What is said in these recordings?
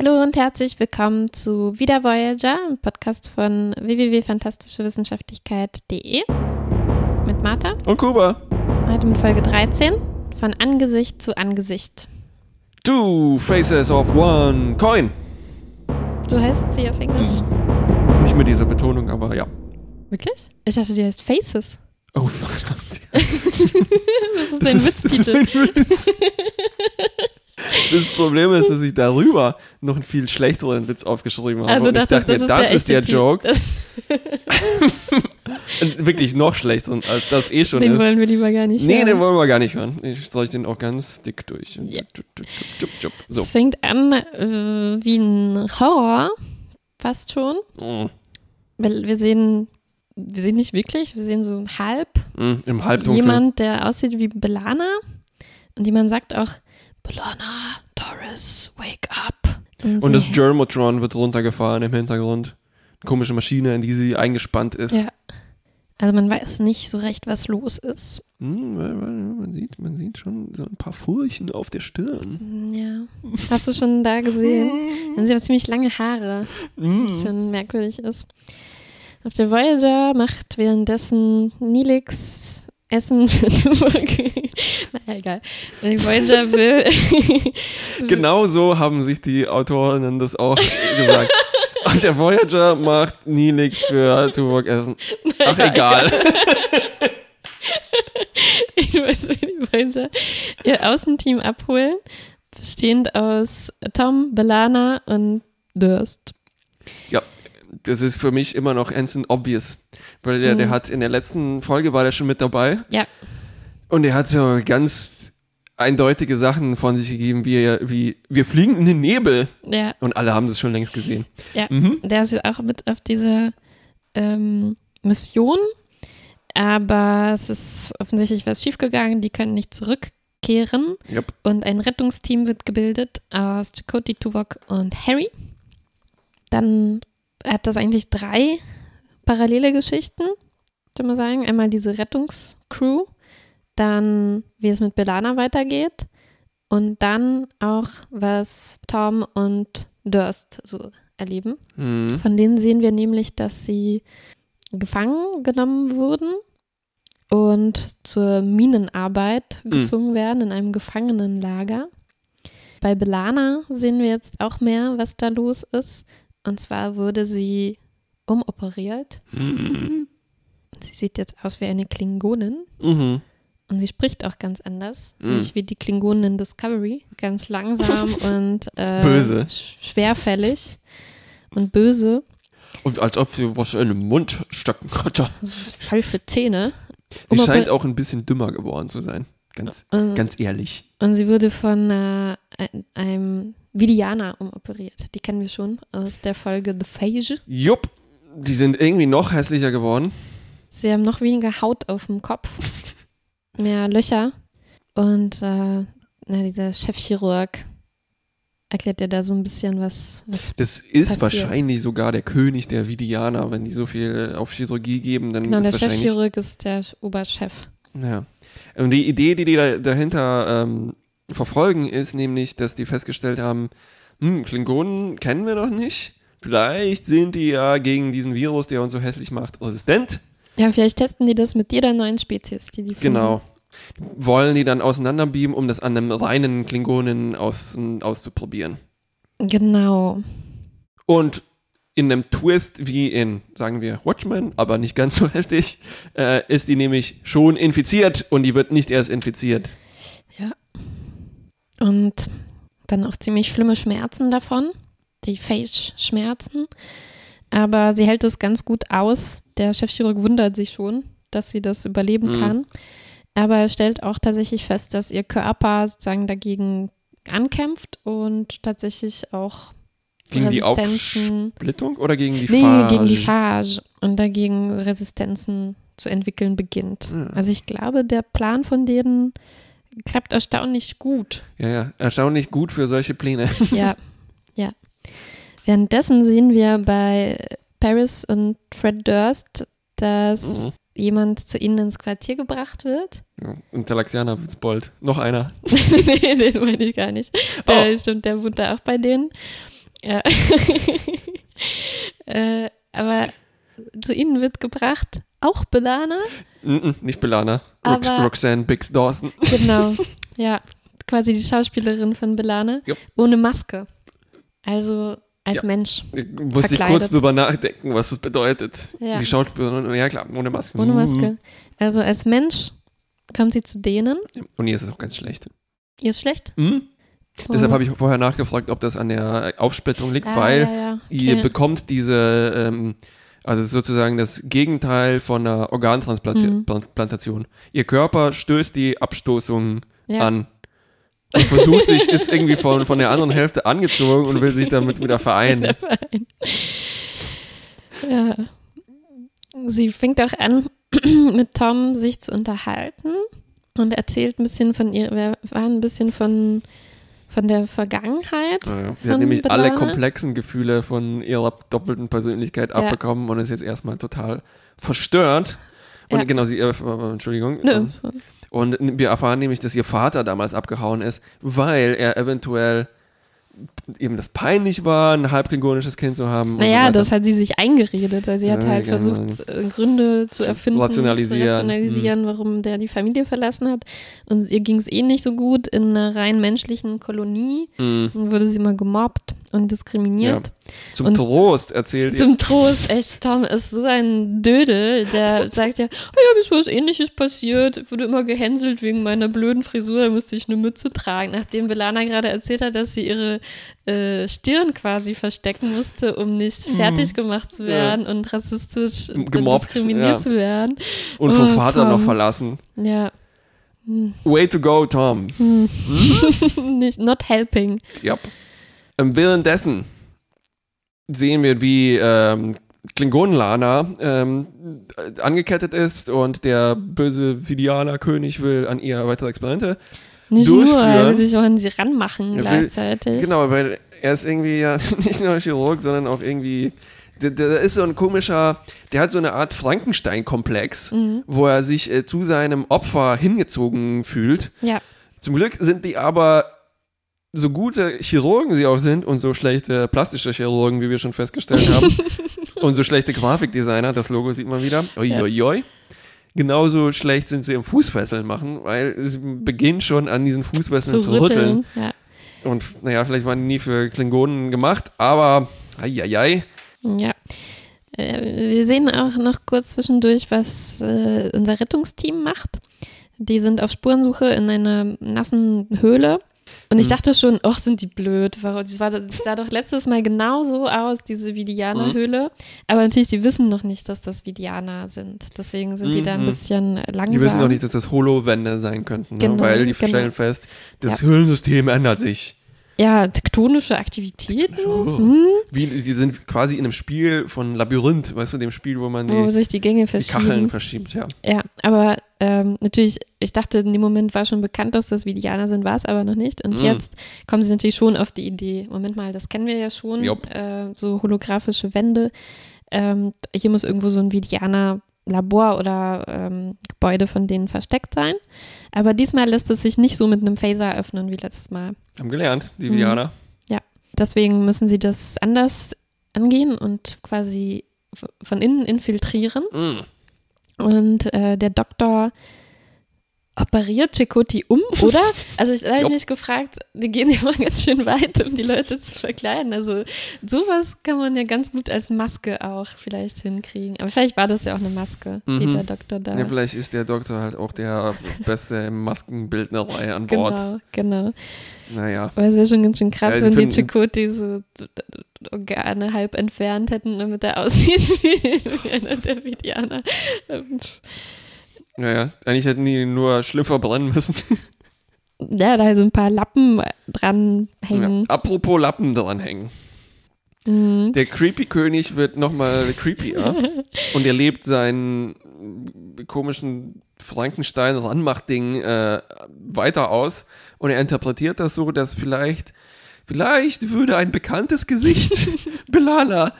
Hallo und herzlich willkommen zu Wieder Voyager, einem Podcast von www.fantastischewissenschaftlichkeit.de mit Martha. Und Kuba. Heute mit Folge 13 von Angesicht zu Angesicht. Two faces of one coin. Du heißt sie auf Englisch? Nicht mit dieser Betonung, aber ja. Wirklich? Ich dachte, die heißt Faces. Oh, verdammt. Das ist dein Das ist, das ist mein Witz. Das Problem ist, dass ich darüber noch einen viel schlechteren Witz aufgeschrieben habe. Du und ich dachte mir, das ist der echte Joke. Titel. Und wirklich noch schlechteren, als das eh Das, schon den ist. wollen wir lieber gar nicht Nee, hören. den wollen wir gar nicht hören. Ich streiche den auch ganz dick durch. Jup. So. Es fängt an äh, wie ein Horror, fast schon. Mm, Weil wir sehen, wir sehen nicht wirklich, wir sehen so halb mm, Im Halbdunkel. jemand, der aussieht wie Belana. Und jemand sagt auch, Belana, Doris, wake up. Und das sie- Germotron wird runtergefahren im Hintergrund. Eine komische Maschine, in die sie eingespannt ist. Ja. Also man weiß nicht so recht, was los ist. Hm, man, sieht, man sieht schon so ein paar Furchen auf der Stirn. Ja. Hast du schon da gesehen? Dann sie haben ziemlich lange Haare. Mm. bisschen merkwürdig ist. Auf der Voyager macht währenddessen Nilix Essen naja, egal. Die Voyager will. Genau so haben sich die Autorinnen das auch gesagt. Auf der Voyager macht Nilix für Tuvok Essen. Ach, egal. Jedenfalls will die Voyager ihr Außenteam abholen, bestehend aus Tom, Belana und Durst. Ja, das ist für mich immer noch Ensign obvious. Weil der, der Mhm. hat in der letzten Folge war der schon mit dabei. Ja. Und er hat so ganz eindeutige Sachen von sich gegeben, wie, wie wir fliegen in den Nebel. Ja, Und alle haben das schon längst gesehen. ja. Mhm. Der ist auch mit auf dieser ähm, Mission, aber es ist offensichtlich was schiefgegangen. Die können nicht zurückkehren Yep. und ein Rettungsteam wird gebildet aus Chakotay, Tuvok und Harry. Dann hat das eigentlich drei parallele Geschichten, würde man sagen. Einmal diese Rettungscrew, dann wie es mit Belana weitergeht und dann auch, was Tom und Durst so erleben. Mhm. Von denen sehen wir nämlich, dass sie gefangen genommen wurden und zur Minenarbeit Mhm. gezwungen werden in einem Gefangenenlager. Bei Belana sehen wir jetzt auch mehr, was da los ist. Und zwar wurde sie umoperiert. Mhm. Sie sieht jetzt aus wie eine Klingonin Mhm. und sie spricht auch ganz anders, Mhm. nicht wie die Klingonen in Discovery. Ganz langsam und äh, Böse. sch- schwerfällig und böse. Und als ob sie was in den Mund stecken ist voll für Zähne. Sie scheint auch ein bisschen dümmer geworden zu sein. Ganz, Äh, ganz ehrlich. Und sie wurde von äh, ein- einem Vidianer umoperiert. Die kennen wir schon aus der Folge The Phage. Jupp. Die sind irgendwie noch hässlicher geworden. Sie haben noch weniger Haut auf dem Kopf, mehr Löcher. Und äh, na, dieser Chefchirurg erklärt dir da so ein bisschen was. was Das ist Passiert. wahrscheinlich sogar der König der Vidianer. Wenn die so viel auf Chirurgie geben, dann genau, ist der wahrscheinlich. Chefchirurg ist der Oberchef. Ja. Und die Idee, die die da, dahinter ähm, verfolgen, ist nämlich, dass die festgestellt haben, hm, Klingonen kennen wir noch nicht. Vielleicht sind die ja gegen diesen Virus, der uns so hässlich macht, resistent. Ja, vielleicht testen die das mit jeder neuen Spezies, die die finden. Genau. Wollen die dann auseinanderbeamen, um das an einem reinen Klingonen aus, auszuprobieren. Genau. Und in einem Twist wie in, sagen wir, Watchmen, aber nicht ganz so heftig, äh, ist die nämlich schon infiziert und die wird nicht erst infiziert. Und dann auch ziemlich schlimme Schmerzen davon, die Face-Schmerzen. Aber sie hält es ganz gut aus. Der Chefchirurg wundert sich schon, dass sie das überleben Mhm. kann. Aber er stellt auch tatsächlich fest, dass ihr Körper sozusagen dagegen ankämpft und tatsächlich auch Gegen die. Aufsplittung oder gegen die nee, Phage? gegen die Phage und dagegen Resistenzen zu entwickeln beginnt. Ja. Also ich glaube, der Plan von denen klappt erstaunlich gut. Ja, ja, erstaunlich gut für solche Pläne. Ja, ja. Währenddessen sehen wir bei Paris und Fred Durst, dass Mhm. jemand zu ihnen ins Quartier gebracht wird. Ja, und Talaxianer wird's bald. Noch einer. nee, den meine ich gar nicht. Der, Oh. Stimmt, der wohnt da auch bei denen. Ja. äh, aber zu ihnen wird gebracht auch Belana. Mm -mm, nicht Belana. Rox Roxanne Biggs Dawson. Genau. ja, quasi die Schauspielerin von Belana. Jupp. Ohne Maske. Also als Ja. Mensch. Musste ich kurz drüber nachdenken, was das bedeutet. Ja. Die Schauspielerin, ja klar, ohne Maske. Ohne Mhm. Maske. Also als Mensch kommt sie zu denen. Und ihr ist es auch ganz schlecht. Ihr ist schlecht. Mhm. Deshalb habe ich vorher nachgefragt, ob das an der Aufsplittung liegt, Ah, weil ja, ja. ihr Okay. bekommt diese, ähm, also sozusagen das Gegenteil von einer Organtransplantation. Mhm. Ihr Körper stößt die Abstoßung Ja. an. Und versucht sich, ist irgendwie von, von der anderen Hälfte angezogen und will sich damit wieder vereinen. ja. Sie fängt auch an, mit Tom sich zu unterhalten und erzählt ein bisschen von ihr, wir waren ein bisschen von, von der Vergangenheit. Naja, sie Von hat nämlich alle Belana? komplexen Gefühle von ihrer doppelten Persönlichkeit Ja. abbekommen und ist jetzt erstmal total verstört. Und Ja. genau, sie, äh, Entschuldigung. Nö. Ähm, Und wir erfahren nämlich, dass ihr Vater damals abgehauen ist, weil er eventuell eben das peinlich war, ein halbklingonisches Kind zu haben. so Naja, weiter. das hat sie sich eingeredet. weil sie hat Ja, halt genau. versucht, äh, Gründe zu Zu erfinden, rationalisieren. zu rationalisieren warum der die Familie verlassen hat. Und ihr ging es eh nicht so gut in einer rein menschlichen Kolonie. Mhm. Dann wurde sie mal gemobbt und diskriminiert. Zum Und- Trost erzählt ihr. Zum Trost, echt, Tom ist so ein Dödel, der sagt ja, oh ja, mir ist was ähnliches passiert, ich wurde immer gehänselt wegen meiner blöden Frisur, da musste ich eine Mütze tragen. Nachdem Belana gerade erzählt hat, dass sie ihre äh, Stirn quasi verstecken musste, um nicht fertig gemacht zu Mhm. Ja. werden und rassistisch Gemobbt, diskriminiert ja. zu werden. Und vom Oh, Vater noch Tom. verlassen. Ja. Hm. Way to go, Tom. nicht, not helping. Ja. Ähm, währenddessen sehen wir, wie ähm, Klingonenlana ähm, äh, angekettet ist und der böse Vidianer-König will an ihr weitere Experimente. Nicht nur, Durchführen. er will sich auch an sie ranmachen will- gleichzeitig. Genau, weil er ist irgendwie ja nicht nur Chirurg, sondern auch irgendwie. Der, der ist so ein komischer, der hat so eine Art Frankenstein-Komplex, Mhm. wo er sich äh, zu seinem Opfer hingezogen fühlt. Ja. Zum Glück sind die aber so gute Chirurgen sie auch sind und so schlechte plastische Chirurgen, wie wir schon festgestellt haben, und so schlechte Grafikdesigner, das Logo sieht man wieder. Oi, Ja. Genauso schlecht sind sie im Fußfesseln machen, weil es beginnt schon an diesen Fußfesseln zu, rütteln. Ja. Und naja, vielleicht waren die nie für Klingonen gemacht, aber eieiei. Ja. Äh, Wir sehen auch noch kurz zwischendurch, was äh, unser Rettungsteam macht. Die sind auf Spurensuche in einer nassen Höhle. Und ich Mhm. dachte schon, ach, sind die blöd. Warum- Das, war, das sah doch letztes Mal genau so aus, diese Mhm. Vidianer-Höhle. Aber natürlich, die wissen noch nicht, dass das Vidianer sind. Deswegen sind die da ein Mhm. bisschen langsam. Die wissen noch nicht, dass das Holowände sein könnten, ne? Genau, weil die genau. stellen fest, das Höhlensystem ändert sich. Ja, tektonische Aktivitäten, Oh. hm, Wie, die sind quasi in einem Spiel von Labyrinth, weißt du, dem Spiel, wo man wo die, sich die Gänge die. Kacheln verschiebt, ja. Ja, aber ähm, natürlich, ich dachte, in dem Moment war schon bekannt, dass das Vidianer sind, war es aber noch nicht. Und Mm. jetzt kommen sie natürlich schon auf die Idee, Moment mal, das kennen wir ja schon, äh, so holographische Wände. Ähm, hier muss irgendwo so ein Vidianer Labor oder ähm, Gebäude von denen versteckt sein. Aber diesmal lässt es sich nicht so mit einem Phaser öffnen wie letztes Mal. Haben gelernt, die Mhm. Vidianer. Deswegen müssen sie das anders angehen und quasi von innen infiltrieren. Mm. Und äh, der Doktor operiert Chakoti um, oder? Also ich, da habe ich mich gefragt, die gehen ja mal ganz schön weit, um die Leute zu verkleiden. Also sowas kann man ja ganz gut als Maske auch vielleicht hinkriegen. Aber vielleicht war das ja auch eine Maske, die Mhm. der Doktor da. Ja, vielleicht ist der Doktor halt auch der Beste Maskenbildnerei an Bord. genau, genau. Naja. Aber es wäre schon ganz schön krass, Ja, wenn die Chakoti so Organe halb entfernt hätten, damit er aussieht wie, wie einer der Vidianer. Ähm, Naja, eigentlich hätten die nur schlimm verbrennen müssen. Ja, da so ein paar Lappen dran Ja. hängen. Apropos Lappen dranhängen. Mhm. Der Creepy-König wird nochmal creepier und er lebt seinen komischen Frankenstein-Ranmacht-Ding äh, weiter aus und er interpretiert das so, dass vielleicht, vielleicht würde ein bekanntes Gesicht Belana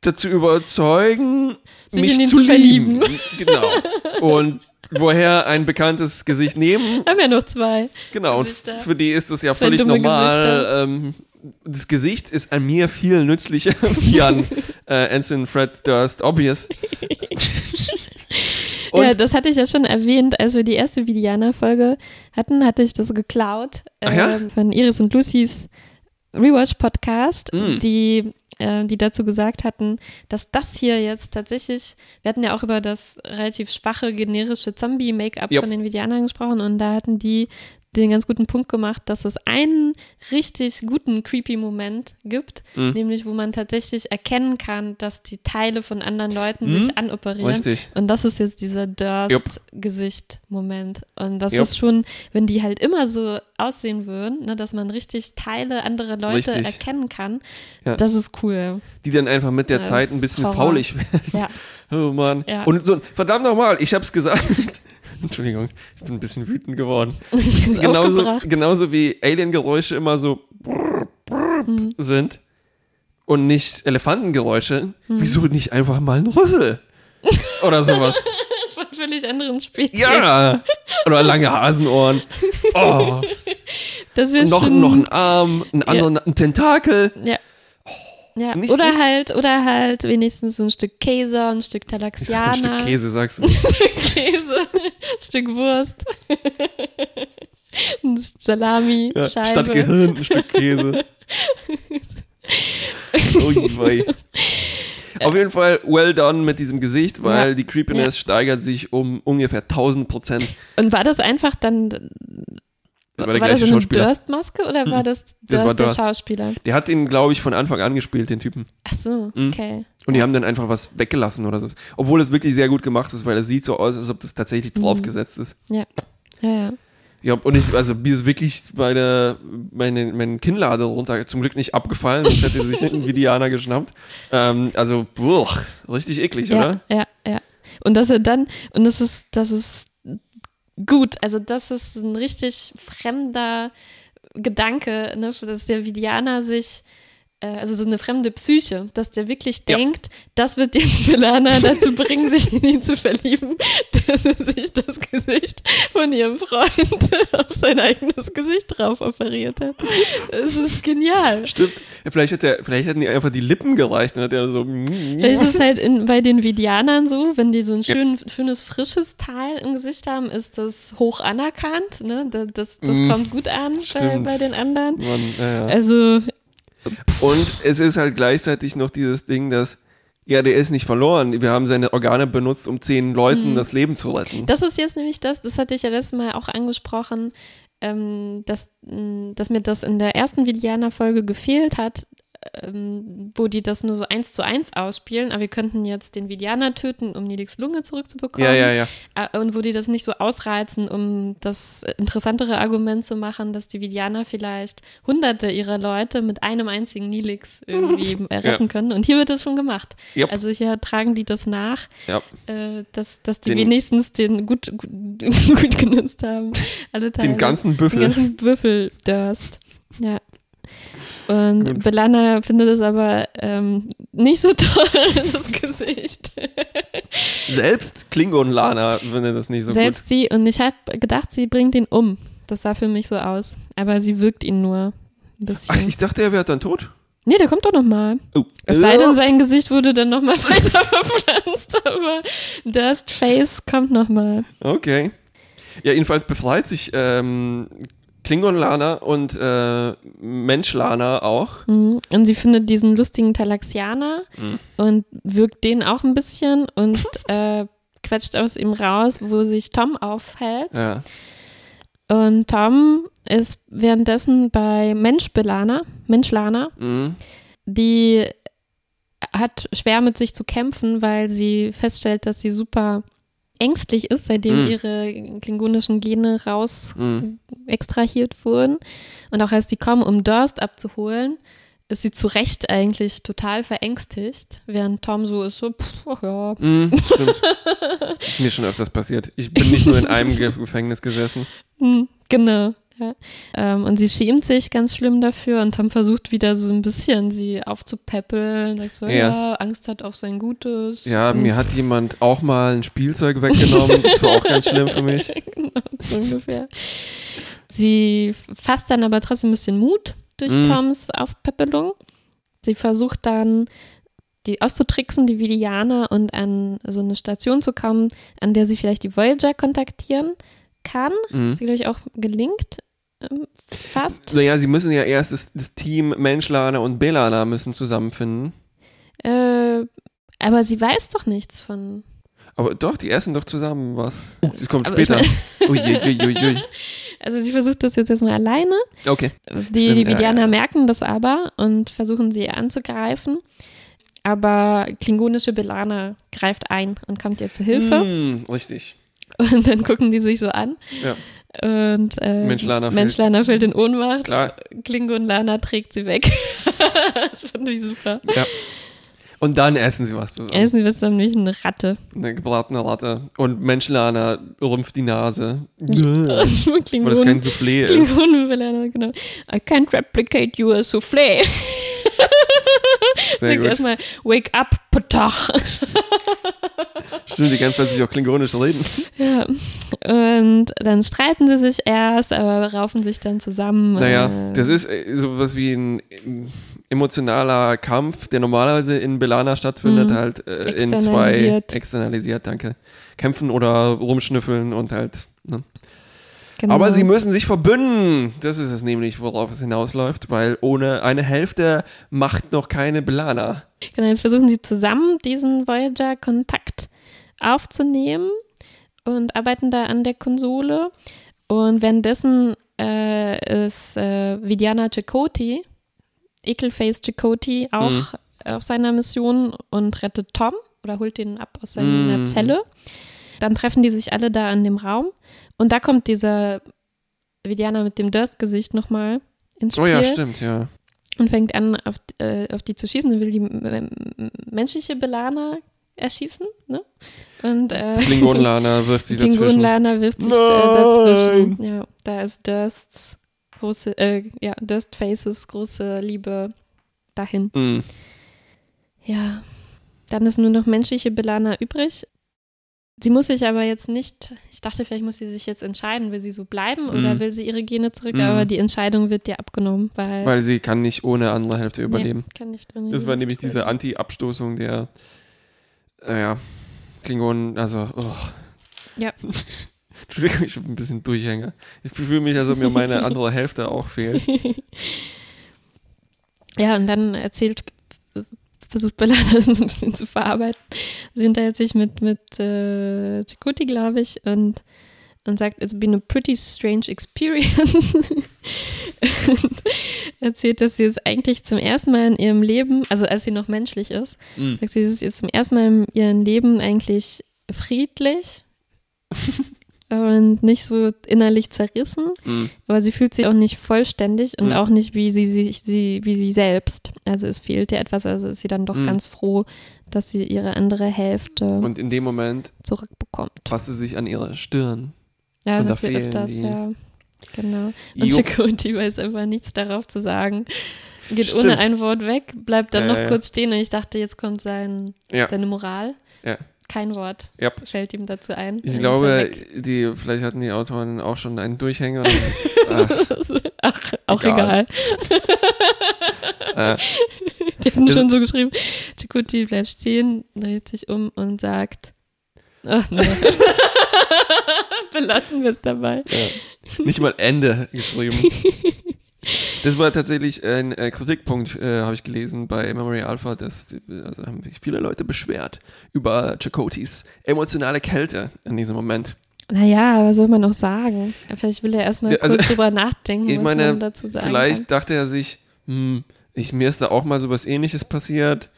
dazu überzeugen, Sich mich zu zu lieben. Genau. Und woher ein bekanntes Gesicht nehmen. Haben ja noch zwei. Genau. Und für die ist das ja Zwei völlig normal. Ähm, das Gesicht ist an mir viel nützlicher wie an äh, Ensign Fred Durst Obvious. Und ja, das hatte ich ja schon erwähnt, als wir die erste Vidiana-Folge hatten, hatte ich das geklaut Ach ja? ähm, von Iris und Lucys Rewatch-Podcast, Mm. die, äh, die dazu gesagt hatten, dass das hier jetzt tatsächlich, wir hatten ja auch über das relativ schwache generische Zombie-Make-up Ja. von den Vidianern gesprochen und da hatten die den ganz guten Punkt gemacht, dass es einen richtig guten creepy Moment gibt, Mhm. nämlich wo man tatsächlich erkennen kann, dass die Teile von anderen Leuten Mhm. sich anoperieren. Richtig. Und das ist jetzt dieser. Durst-Gesicht-Moment. Und das Jupp. ist schon, wenn die halt immer so aussehen würden, ne, dass man richtig Teile anderer Leute Richtig. erkennen kann, Ja. das ist cool. die dann einfach mit der Ja, Zeit ein bisschen Horror. faulig werden. Ja. Oh Mann. Ja. Und so, verdammt nochmal, ich hab's gesagt. Entschuldigung, ich bin ein bisschen wütend geworden. Genauso, genauso wie Alien-Geräusche immer so brrr, brrr Hm. sind und nicht Elefantengeräusche. Hm. Wieso nicht einfach mal ein Rüssel? Oder sowas. Von völlig anderen Spezies. ja. Oder lange Hasenohren. Oh. Das noch, schon, noch ein Arm, ein anderen, ein Tentakel. Ja. Ja, Nicht- oder nicht- halt, oder halt wenigstens so ein Stück Käse, ein Stück Talaxianer. ein Stück Käse, sagst du. Käse, ein Stück Wurst. ein Salami, Ja, Scheibe. statt Gehirn ein Stück Käse. Wei. Auf jeden Fall well done mit diesem Gesicht, weil Ja. die Creepiness steigert sich um ungefähr 1000 Prozent. Und war das einfach dann, war, war der das so eine Schauspieler. Durst-Maske oder war das, Das Durst war der Durst. Schauspieler? Der hat ihn, glaube ich, von Anfang an gespielt, den Typen. Ach so, Mhm. okay. Und die haben dann einfach was weggelassen oder so. Obwohl es wirklich sehr gut gemacht ist, weil es sieht so aus, als ob das tatsächlich Mhm. draufgesetzt ist. Ja, ja, ja. Ja, und ich, also mir ist wirklich meine, meine, meine Kinnlade runter, zum Glück nicht abgefallen, sonst hätte sich ein Vidianer geschnappt. Ähm, also, boah, richtig eklig, Ja, oder? ja, ja. Und dass er dann, und das ist, das ist gut, also das ist ein richtig fremder Gedanke, ne, dass der Vidianer sich, also so eine fremde Psyche, dass der wirklich Ja. denkt, das wird jetzt Milana dazu bringen, sich in ihn zu verlieben, dass er sich das Gesicht von ihrem Freund auf sein eigenes Gesicht drauf operiert hat. Es ist genial. Stimmt. Ja, vielleicht, hätte er, vielleicht hätten die einfach die Lippen gereicht, dann hat er so. Vielleicht ist es halt in, bei den Vidianern so, wenn die so ein schön, schönes, frisches Teil im Gesicht haben, ist das hoch anerkannt. Ne? Das, das, das Mm, kommt gut an bei, bei den anderen. Mann, ja, ja. Also, Und es ist halt gleichzeitig noch dieses Ding, dass, ja, der ist nicht verloren. Wir haben seine Organe benutzt, um zehn Leuten Mhm. das Leben zu retten. das ist jetzt nämlich das, das hatte ich ja letztes Mal auch angesprochen, ähm, dass, dass mir das in der ersten Vidianer-Folge gefehlt hat, ähm, wo die das nur so eins zu eins ausspielen, aber wir könnten jetzt den Vidianer töten, um Nilix Lunge zurückzubekommen. ja, ja, ja. Äh, Und wo die das nicht so ausreizen, um das interessantere Argument zu machen, dass die Vidianer vielleicht hunderte ihrer Leute mit einem einzigen Nilix irgendwie retten können. Und hier wird das schon gemacht. Yep. Also hier tragen die das nach, ja. äh, dass, dass die Den- wenigstens den gut, gut, gut genutzt haben. Alle Teile. Den ganzen Büffel. Den ganzen Büffeldurst. Ja. Und Gut. Belana findet es aber ähm, nicht so toll, das Gesicht. Selbst Klingon-Lana findet das nicht so Selbst sie, und ich habe gedacht, sie bringt ihn um. Das sah für mich so aus. Aber sie wirkt ihn nur ein gut. bisschen. Ach, ich dachte, er wäre dann tot. nee, der kommt doch noch mal. Oh. Es sei denn, sein Gesicht wurde dann noch mal weiter verpflanzt, aber Dust Face kommt noch mal. Okay. Ja, jedenfalls befreit sich ähm, Klingon-Lana und äh, Mensch-Lana auch. Mhm. Und sie findet diesen lustigen Talaxianer Mhm. und wirkt den auch ein bisschen und äh, quetscht aus ihm raus, wo sich Tom aufhält. Ja. Und Tom ist währenddessen bei Mensch-Belana, Mensch-Lana. Mhm. die hat schwer mit sich zu kämpfen, weil sie feststellt, dass sie super ängstlich ist, seitdem Mm. ihre klingonischen Gene raus Mhm. extrahiert wurden. Und auch als die kommen, um Durst abzuholen, ist sie zu Recht eigentlich total verängstigt, während Tom so ist so, pff, ach ja. Mhm, stimmt. Das ist mir schon öfters passiert. Ich bin nicht nur in einem Ge Gefängnis gesessen. Hm, genau. Ja. Ähm, und sie schämt sich ganz schlimm dafür und Tom versucht wieder so ein bisschen sie aufzupäppeln. Sagt so, ja. Ja. Angst hat auch sein Gutes. Ja, Und- mir hat jemand auch mal ein Spielzeug weggenommen. Das war auch ganz schlimm für mich. genau, so ungefähr. Sie fasst dann aber trotzdem ein bisschen Mut durch Mm. Toms Aufpäppelung. Sie versucht dann, die auszutricksen, die Vidianer, und an so eine Station zu kommen, an der sie vielleicht die Voyager kontaktieren kann. Mhm. Das, glaube ich, auch gelingt. Fast. Naja, sie müssen ja erst das, das Team Menschlana und Belana müssen zusammenfinden. Äh, aber sie weiß doch nichts von. Aber doch, die essen doch zusammen was. Oh, das kommt Aber später. Uiuiuiui. Also sie versucht das jetzt erstmal alleine. Okay. Die Stimmt, ja, Vidianer ja. merken das aber und versuchen sie anzugreifen. Aber klingonische Belana greift ein und kommt ihr zu Hilfe. Mm, richtig. Und dann gucken die sich so an. Ja. Und äh, Mensch-Lana fällt. Mensch-Lana fällt in Ohnmacht. Klar. Klingon-Lana trägt sie weg. das fand ich super. Ja. Und dann essen sie was zusammen. Essen wir nämlich eine Ratte. Eine gebratene Ratte. Und Menschlana rümpft die Nase. Und Weil das kein Soufflé ist. Klingonen-Belana, genau. I can't replicate you a soufflé. Sehr gut. erstmal, wake up, Potach. Stimmt, die kann plötzlich auch klingonisch reden. Ja. Und dann streiten sie sich erst, aber raufen sich dann zusammen. Naja, das ist äh, sowas wie ein ähm, emotionaler Kampf, der normalerweise in Belana stattfindet, Mhm. halt äh, in zwei Externalisiert. externalisiert, danke. Kämpfen oder rumschnüffeln und halt. Ne? Genau. Aber sie müssen sich verbünden. Das ist es nämlich, worauf es hinausläuft, weil ohne eine Hälfte macht noch keine Belana. Genau, jetzt versuchen sie zusammen diesen Voyager-Kontakt aufzunehmen und arbeiten da an der Konsole. Und währenddessen äh, ist äh, Vidiana Chakoti, Ekelface Chakoti, auch Mhm. auf seiner Mission und rettet Tom oder holt ihn ab aus seiner Mhm. Zelle. Dann treffen die sich alle da in dem Raum. Und da kommt dieser Vidiana mit dem Durst-Gesicht nochmal ins Spiel Oh ja, stimmt, ja. und fängt an, auf, äh, auf die zu schießen und will die menschliche Belana erschießen. Ne? Und äh, Klingonlana wirft sich dazwischen. Klingonlana wirft sich äh, dazwischen. Ja, da ist Dursts große, äh, ja, Durst Faces große Liebe dahin. Mm. Ja, dann ist nur noch menschliche Belana übrig. Sie muss sich aber jetzt nicht, ich dachte, vielleicht muss sie sich jetzt entscheiden, will sie so bleiben oder Mhm. will sie ihre Gene zurück, Mhm. aber die Entscheidung wird dir abgenommen, weil, Weil sie kann nicht ohne andere Hälfte überleben. Nee, kann nicht drin Das war nämlich diese Anti-Abstoßung der, äh, ja, Klingonen, also, oh. Ja. Entschuldigung, ich bin ein bisschen Durchhänger. Ich fühle mich, als ob mir meine andere Hälfte auch fehlt. Ja, und dann erzählt, versucht Bellana das ein bisschen zu verarbeiten. Sie unterhält sich mit, mit äh, Chakoti, glaube ich, und, und sagt, it's been a pretty strange experience. und erzählt, dass sie jetzt eigentlich zum ersten Mal in ihrem Leben, also als sie noch menschlich ist, Mm. sagt sie, sie ist jetzt zum ersten Mal in ihrem Leben eigentlich friedlich und nicht so innerlich zerrissen. Mm. Aber sie fühlt sich auch nicht vollständig und Mhm. auch nicht wie sie, sich sie, wie sie selbst. Also es fehlt ihr etwas, also ist sie dann doch Mhm. ganz froh, dass sie ihre andere Hälfte Und in dem Moment zurückbekommt. fasst sie sich an ihre Stirn. Ja, und da das wird fehlen öfters, die- ja. Genau. Und. Chakoti weiß einfach nichts darauf zu sagen. Geht Stimmt. ohne ein Wort weg, bleibt dann Ja, noch kurz stehen und ich dachte, jetzt kommt sein, Ja. seine Moral. Ja. Kein Wort Ja. fällt ihm dazu ein. Ich glaube, die, vielleicht hatten die Autoren auch schon einen Durchhänger. Und, ach, Ach, auch Egal. egal. äh, Die haben Das- schon so geschrieben, Chikuti bleibt stehen, dreht sich um und sagt, ach nee. Belassen wir es dabei. ja. Nicht mal Ende geschrieben. Das war tatsächlich ein äh, Kritikpunkt, äh, habe ich gelesen bei Memory Alpha, dass die, also haben sich viele Leute beschwert über Chakotis emotionale Kälte in diesem Moment. Naja, aber soll man auch sagen? Vielleicht will er erstmal Ja, also, kurz drüber nachdenken, Ich was meine, man dazu sagen vielleicht kann. dachte er sich, hm, ich, mir ist da auch mal sowas ähnliches passiert.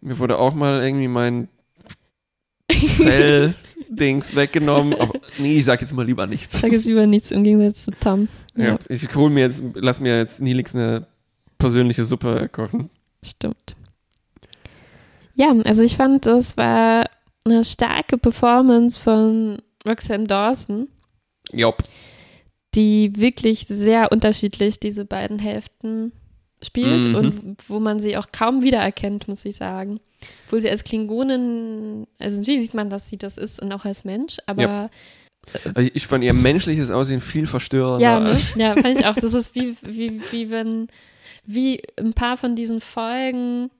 Mir wurde auch mal irgendwie mein Fell-Dings weggenommen. Aber nee, ich sag jetzt mal lieber nichts. Sag jetzt lieber nichts im Gegensatz zu Tom. Ja, Ja, ich hol mir jetzt, lass mir jetzt Nilix eine persönliche Suppe kochen. stimmt. Ja, also ich fand, das war eine starke Performance von Roxanne Dawson. Jopp. die wirklich sehr unterschiedlich diese beiden Hälften spielt Mhm. und wo man sie auch kaum wiedererkennt, muss ich sagen. Obwohl sie als Klingonin, also natürlich sieht man, dass sie das ist und auch als Mensch, aber Also ich, fand ihr menschliches Aussehen viel verstörender. ja, ne? ja, fand ich auch. Das ist wie, wie, wie wenn, wie ein paar von diesen Folgen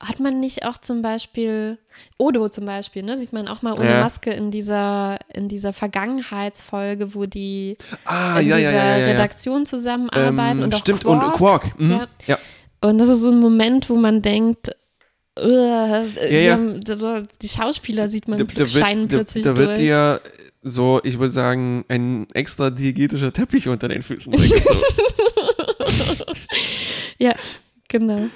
hat man nicht auch zum Beispiel, Odo zum Beispiel, ne, sieht man auch mal ohne Ja. Maske in dieser, in dieser Vergangenheitsfolge, wo die Ah, in ja, dieser ja. Redaktion zusammenarbeiten Ähm, und auch stimmt, Quark. und Quark. Mhm. Ja. Und das ist so ein Moment, wo man denkt, äh, die, haben- die Schauspieler sieht man Da, da scheinen wird, da, plötzlich da wird durch. dir so, ich würde sagen, ein extra diegetischer Teppich unter den Füßen ja, genau.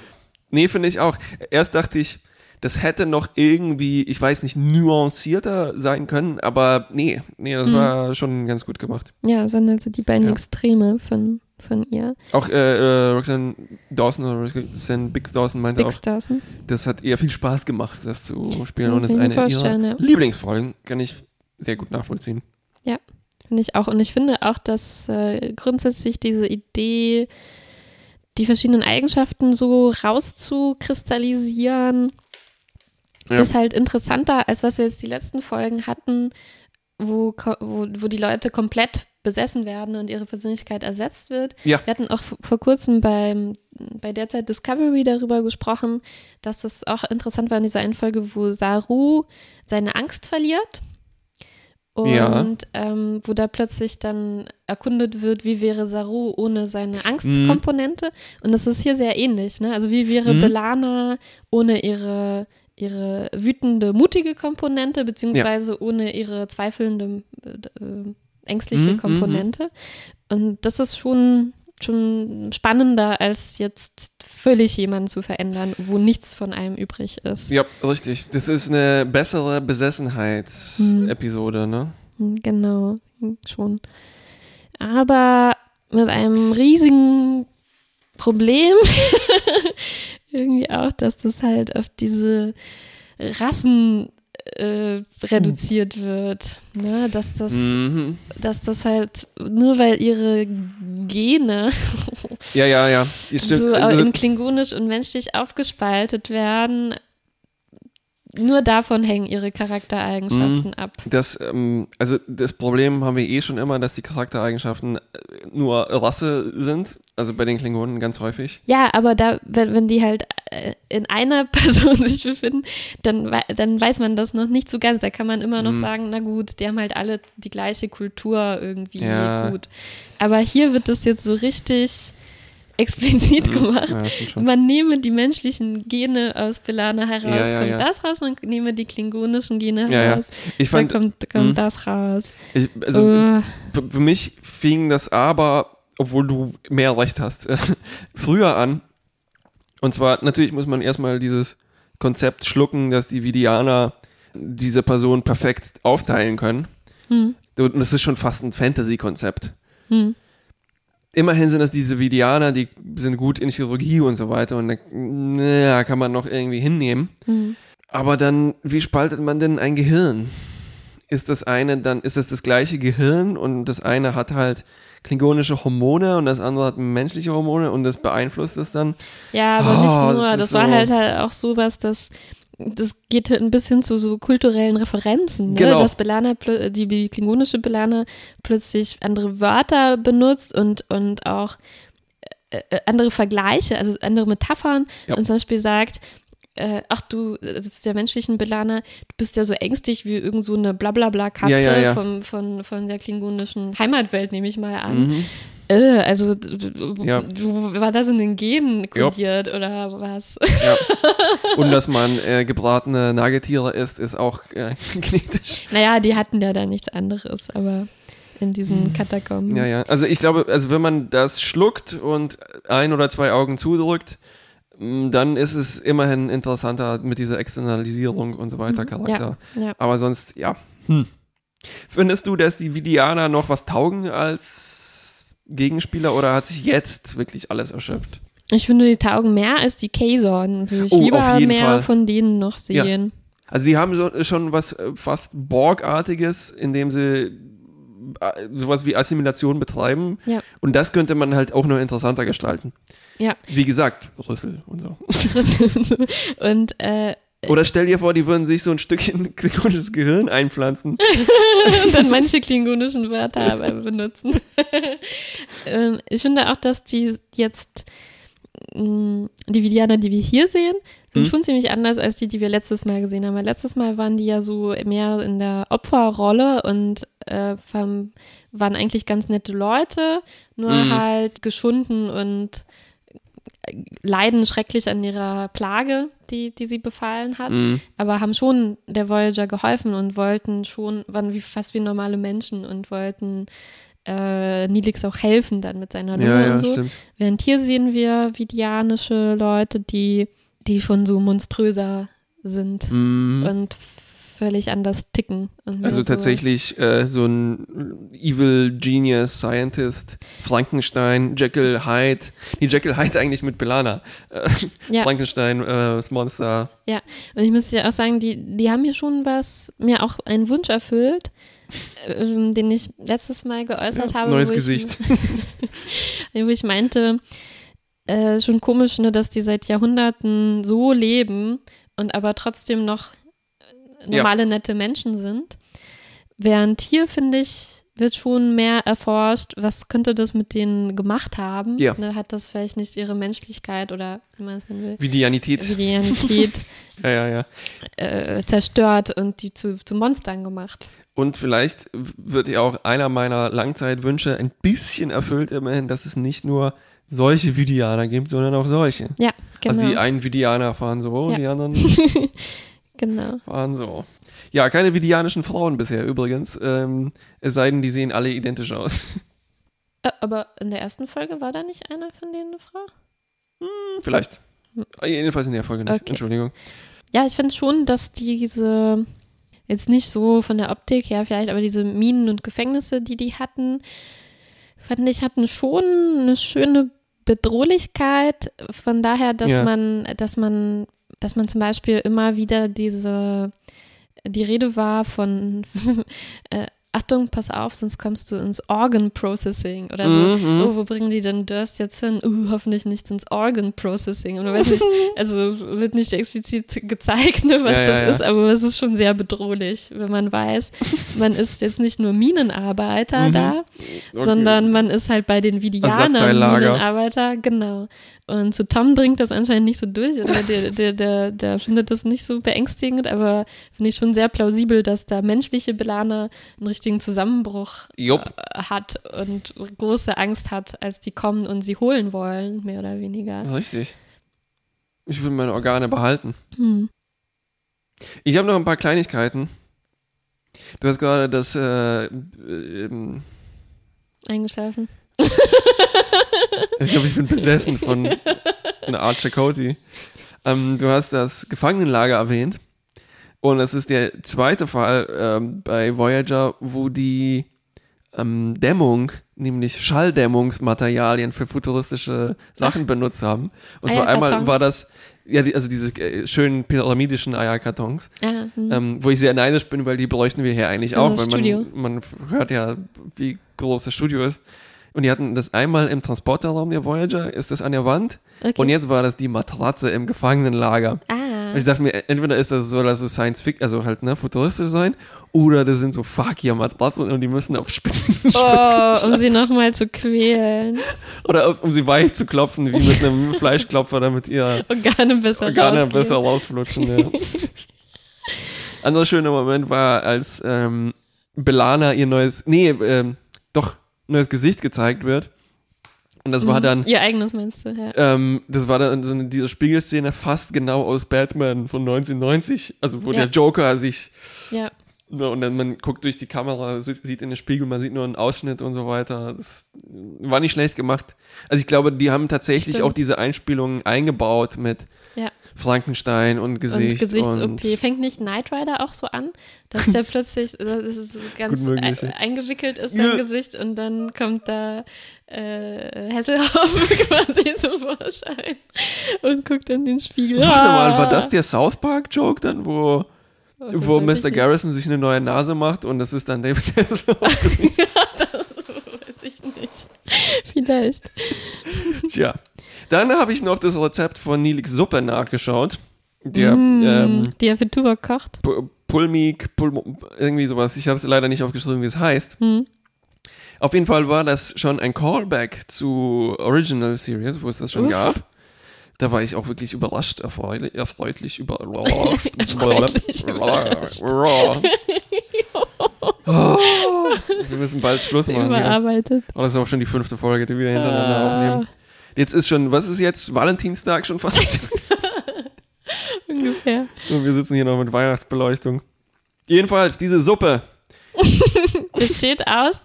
nee, finde ich auch. Erst dachte ich, das hätte noch irgendwie, ich weiß nicht, nuancierter sein können, aber nee, nee, das Mhm. war schon ganz gut gemacht. Ja, das waren also die beiden Ja. Extreme von, von ihr. Auch äh, äh, Roxanne Dawson oder Roxanne Bix Dawson meinte Big auch, Starsen. das hat ihr viel Spaß gemacht, das zu spielen und ist kann ich eine ihrer ja. Lieblingsfolgen, kann ich sehr gut nachvollziehen. Finde ich auch. Und ich finde auch, dass äh, grundsätzlich diese Idee, die verschiedenen Eigenschaften so rauszukristallisieren, Ja. ist halt interessanter, als was wir jetzt die letzten Folgen hatten, wo, wo, wo die Leute komplett besessen werden und ihre Persönlichkeit ersetzt wird. Ja. Wir hatten auch vor kurzem beim, bei derzeit Discovery darüber gesprochen, dass das auch interessant war in dieser einen Folge, wo Saru seine Angst verliert. Und Ja. ähm, wo da plötzlich dann erkundet wird, wie wäre Saru ohne seine Angstkomponente. Und das ist hier sehr ähnlich. Ne? Also wie wäre Mhm. Belana ohne ihre, ihre wütende, mutige Komponente, beziehungsweise ohne ihre zweifelnde, äh, äh, ängstliche Mhm, Komponente. Und das ist schon, schon spannender, als jetzt völlig jemanden zu verändern, wo nichts von einem übrig ist. Ja, richtig. Das ist eine bessere Besessenheitsepisode, ne? Hm, Genau, hm, schon. Aber mit einem riesigen Problem irgendwie auch, dass das halt auf diese Rassen äh, reduziert wird. Ne? Dass, das, Mhm. dass das halt nur weil ihre Gene Ja, ja, ja. So also, in klingonisch und menschlich aufgespaltet werden, nur davon hängen ihre Charaktereigenschaften ab. das, ähm, also das Problem haben wir eh schon immer, dass die Charaktereigenschaften äh, nur Rasse sind. Also bei den Klingonen ganz häufig. Ja, aber da, wenn, wenn die halt äh, in einer Person sich befinden, dann, dann weiß man das noch nicht so ganz. Da kann man immer noch Mhm. sagen, na gut, die haben halt alle die gleiche Kultur irgendwie Ja. gut. Aber hier wird das jetzt so richtig explizit gemacht. Ja. Man nehme die menschlichen Gene aus Belana heraus, Ja, ja, kommt das raus, man nehme die klingonischen Gene heraus, Ich dann fand, kommt, kommt Mhm. das raus. ich, also für, für mich fing das aber, obwohl du mehr Recht hast, früher an. Und zwar, natürlich muss man erstmal dieses Konzept schlucken, dass die Vidianer diese Person perfekt aufteilen können. hm, Und das ist schon fast ein Fantasy-Konzept. hm. Immerhin sind das diese Vidianer, die sind gut in Chirurgie und so weiter und da na, kann man noch irgendwie hinnehmen. Hm. Aber dann, wie spaltet man denn ein Gehirn? Ist das eine dann, ist das das gleiche Gehirn und das eine hat halt klingonische Hormone und das andere hat menschliche Hormone und das beeinflusst es dann? Ja, aber Oh, nicht das nur. ist Das, war so- halt, halt auch sowas, dass das geht halt ein bisschen zu so kulturellen Referenzen, ne? Genau. dass Belana, plö- die, klingonische Belana plötzlich andere Wörter benutzt und, und auch äh, äh, andere Vergleiche, also andere Metaphern Ja. und zum Beispiel sagt, äh, ach du, das ist der menschlichen Belana, du bist ja so ängstlich wie irgend so eine Blablabla-Katze Ja, ja, ja. Vom, von, von der klingonischen Heimatwelt, nehme ich mal an. Mhm. Äh, also Ja. du, war das in den Genen Ja. kodiert oder was? Ja. Und dass man äh, gebratene Nagetiere isst, ist auch äh, genetisch. naja, die hatten ja da nichts anderes, aber in diesen Katakomben. Ja, ja. Also ich glaube, also wenn man das schluckt und ein oder zwei Augen zudrückt, mh, dann ist es immerhin interessanter mit dieser Externalisierung und so weiter Charakter. ja. Aber sonst, ja. Hm. Findest du, dass die Vidianer noch was taugen als Gegenspieler oder hat sich jetzt wirklich alles erschöpft? Ich finde, die taugen mehr als die. Würde ich Oh, lieber mehr Fall. von denen noch Ja. sehen. Also die haben so, schon was äh, fast Borg-artiges, indem sie äh, sowas wie Assimilation betreiben. Ja. Und das könnte man halt auch noch interessanter gestalten. Ja. Wie gesagt, Rüssel und so. und äh, Oder stell dir vor, die würden sich so ein Stückchen klingonisches Gehirn einpflanzen. und dann manche klingonischen Wörter benutzen. ähm, ich finde auch, dass die jetzt mh, die Vidianer, die wir hier sehen, sind Hm. schon ziemlich anders als die, die wir letztes Mal gesehen haben. Weil letztes Mal waren die ja so mehr in der Opferrolle und äh, waren eigentlich ganz nette Leute, nur Mhm. halt geschunden und äh, leiden schrecklich an ihrer Plage, die, die sie befallen hat Mhm. aber haben schon der Voyager geholfen und wollten schon, waren wie fast wie normale Menschen und wollten äh, Nilix auch helfen dann mit seiner Lunge Ja, ja, und so. stimmt. Während hier sehen wir vidianische Leute, die, die schon so monströser sind Mhm. und völlig anders ticken. Also so, tatsächlich äh, so ein Evil Genius Scientist, Frankenstein, Jekyll Hyde, nee, Jekyll Hyde eigentlich mit Belana. Äh, Ja. Frankenstein, äh, das Monster. Ja, und ich muss ja auch sagen, die, die haben mir schon was, mir auch einen Wunsch erfüllt, ähm, den ich letztes Mal geäußert Ja, habe. neues wo ich- Gesicht. wo ich meinte, äh, schon komisch, ne, dass die seit Jahrhunderten so leben und aber trotzdem noch äh, Ja. normale, nette Menschen sind. Während hier, finde ich, wird schon mehr erforscht, was könnte das mit denen gemacht haben. Ja. Ne, hat das vielleicht nicht ihre Menschlichkeit oder wie man es nennen will, Vidianität. Vidianität Ja, ja, ja. äh, zerstört und die zu, zu Monstern gemacht. Und vielleicht wird ja auch einer meiner Langzeitwünsche ein bisschen erfüllt, immerhin, dass es nicht nur solche Vidianer gibt, sondern auch solche. Ja, genau. Also die einen Vidianer fahren so und Ja. die anderen genau. fahren so. Ja, keine vidianischen Frauen bisher übrigens. Ähm, es sei denn, die sehen alle identisch aus. Aber in der ersten Folge war da nicht einer von denen eine Frau? Vielleicht. Äh, Jedenfalls in der Folge nicht. Okay. Entschuldigung. Ja, ich finde schon, dass diese, jetzt nicht so von der Optik her vielleicht, aber diese Minen und Gefängnisse, die die hatten, fand ich, hatten schon eine schöne Bedrohlichkeit. Von daher, dass Ja. man, dass man, dass man zum Beispiel immer wieder diese, die Rede war von, äh, Achtung, pass auf, sonst kommst du ins Organ Processing oder so. Mhm. Oh, wo bringen die denn Durst jetzt hin? Uh, hoffentlich nicht ins Organ Processing. Und du weißt nicht, also wird nicht explizit gezeigt, ne, was Ja, das ja. ist, aber es ist schon sehr bedrohlich, wenn man weiß, man ist jetzt nicht nur Minenarbeiter Mhm. da, Okay. sondern man ist halt bei den Vidianern. Minenarbeiter, genau. Und zu Tom dringt das anscheinend nicht so durch oder der, der, der, der findet das nicht so beängstigend, aber finde ich schon sehr plausibel, dass da menschliche Belaner einen richtigen Zusammenbruch äh, hat und große Angst hat, als die kommen und sie holen wollen, mehr oder weniger. Richtig. Ich will meine Organe behalten. Hm. Ich habe noch ein paar Kleinigkeiten. Du hast gerade das äh, ähm, Eingeschlafen. Ich glaube, ich bin besessen von einer Art Chakotay. Ähm, du hast das Gefangenenlager erwähnt. Und es ist der zweite Fall ähm, bei Voyager, wo die ähm, Dämmung, nämlich Schalldämmungsmaterialien für futuristische Sachen benutzt haben. Und zwar einmal war das, ja, die, also diese äh, schönen pyramidischen Eierkartons, Ja, hm. ähm, wo ich sehr neidisch bin, weil die bräuchten wir hier eigentlich auch, das weil man, man hört ja, wie groß das Studio ist. Und die hatten das einmal im Transporterraum der Voyager, ist das an der Wand. okay. Und jetzt war das die Matratze im Gefangenenlager. ah, Und ich dachte mir, entweder ist das soll das so Science Fiction, also halt ne, futuristisch sein, oder das sind so fuck hier Matratzen und die müssen auf Spitzen, oh, Spitzen um sie nochmal zu quälen. oder um sie weich zu klopfen, wie mit einem Fleischklopfer, damit ihr Organe besser Organe rausgehen. besser rausflutschen. Ja. Anderer schöner Moment war, als ähm, Belana ihr neues, nee, ähm, doch, neues Gesicht gezeigt wird. Und das war Mhm. dann, Ihr eigenes meinst du, ja. ähm, das war dann so eine, diese Spiegelszene fast genau aus Batman von 1990, also wo Ja. der Joker sich Ja, Und dann man guckt durch die Kamera, sieht in den Spiegel, man sieht nur einen Ausschnitt und so weiter. Das war nicht schlecht gemacht. Also ich glaube, die haben tatsächlich Stimmt. auch diese Einspielungen eingebaut mit ja. Frankenstein und Gesicht. und Gesichts-OP. Fängt nicht Knight Rider auch so an, dass der plötzlich äh, das ist so ganz e eingewickelt ist, Ja. sein Gesicht, und dann kommt da äh, Hasselhoff quasi zum Vorschein und guckt in den Spiegel. Warte mal, war Ah. das der South Park Joke dann, wo wo Mr. nicht. Garrison sich eine neue Nase macht und das ist dann David Hasselhoffs Gesicht. ja, das weiß ich nicht. Vielleicht. Tja. Dann habe ich noch das Rezept von Nilix Suppe nachgeschaut. Der Mm, ähm, die er für Tuvok kocht. Pu- Pulmik, Pul irgendwie sowas. Ich habe es leider nicht aufgeschrieben, wie es heißt. Hm. Auf jeden Fall war das schon ein Callback zu Original Series, wo es das schon Uff. gab. Da war ich auch wirklich überrascht, erfreulich, erfreutlich überrascht. Oh, wir müssen bald Schluss machen. Überarbeitet. Oh, das ist auch schon die fünfte Folge, die wir hintereinander aufnehmen. Jetzt ist schon, was ist jetzt? Valentinstag schon fast. Ungefähr. Und wir sitzen hier noch mit Weihnachtsbeleuchtung. Jedenfalls, diese Suppe. Besteht aus.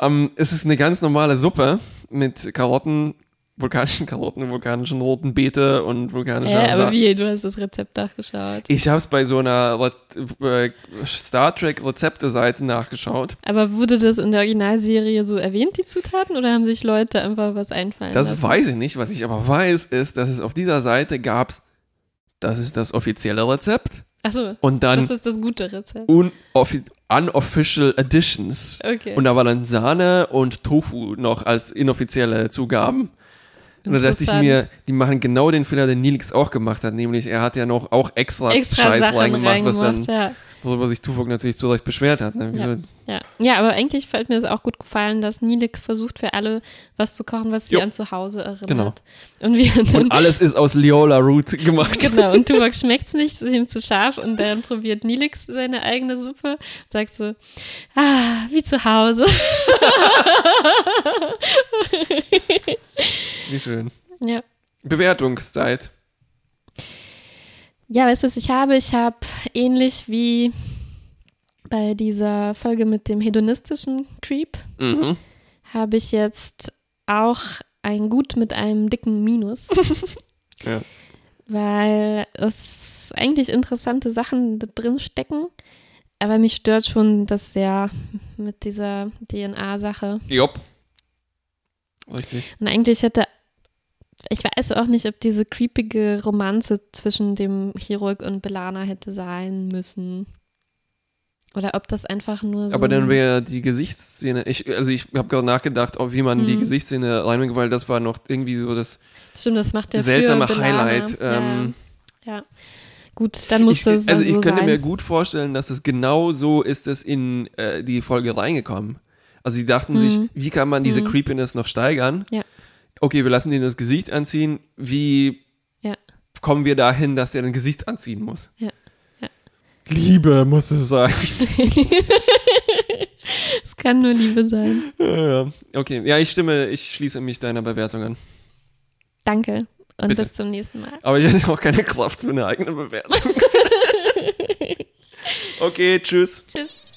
Ähm, es ist eine ganz normale Suppe mit Karotten, vulkanischen Karotten, vulkanischen roten Beete und vulkanischer Hä, aber Sa- wie? Du hast das Rezept nachgeschaut. Ich habe es bei so einer Re äh, Star Trek Rezepte-Seite nachgeschaut. Aber wurde das in der Originalserie so erwähnt, die Zutaten, oder haben sich Leute einfach was einfallen Das lassen? weiß ich nicht. Was ich aber weiß, ist, dass es auf dieser Seite gab, das ist das offizielle Rezept Achso, und dann das ist das gute Rezept. unoffi unofficial Additions. Okay. Und da war dann Sahne und Tofu noch als inoffizielle Zugaben. Und da dachte ich mir, die machen genau den Fehler, den Nilix auch gemacht hat, nämlich er hat ja noch auch extra, extra Scheiß reingemacht, was dann, ja. Worüber sich Tuvok natürlich zu Recht beschwert hat. Ne? Wieso? Ja. ja, aber eigentlich fällt mir es auch gut gefallen, dass Nilix versucht für alle was zu kochen, was sie Jo. an zu Hause erinnert. Genau. Und wir dann Und alles ist aus Liola Root gemacht. Genau, und Tuvok schmeckt's nicht, ist ihm zu scharf und dann probiert Nilix seine eigene Suppe und sagt so, ah, wie zu Hause. Wie schön. ja. Bewertungszeit. Ja, weißt du, was ich habe? Ich habe ähnlich wie bei dieser Folge mit dem hedonistischen Creep, Mhm. habe ich jetzt auch ein Gut mit einem dicken Minus. Ja. weil es eigentlich interessante Sachen da drin stecken. Aber mich stört schon das sehr mit dieser DNA-Sache. Jopp. Richtig. Und eigentlich hätte, ich weiß auch nicht, ob diese creepige Romanze zwischen dem Chirurg und Belana hätte sein müssen. Oder ob das einfach nur so. Aber dann wäre die Gesichtsszene, ich, also ich habe gerade nachgedacht, ob wie man die Mhm. Gesichtsszene reinbringt, weil das war noch irgendwie so das Stimmt, das macht der seltsame. Highlight. Ähm, ja, ja. Gut, dann muss ich, das also so ich könnte sein. mir gut vorstellen, dass es genau so ist es in äh, die Folge reingekommen. Also sie dachten sich, Mhm. wie kann man diese Mhm. Creepiness noch steigern? Ja. Okay, wir lassen ihn das Gesicht anziehen. Wie Ja. kommen wir dahin, dass er ein Gesicht anziehen muss? Ja. Ja. Liebe muss es sein. Es kann nur Liebe sein. Ja, okay, ja, ich stimme, ich schließe mich deiner Bewertung an. Danke und Bitte. bis zum nächsten Mal. Aber ich hätte auch keine Kraft für eine eigene Bewertung. okay, tschüss. Tschüss.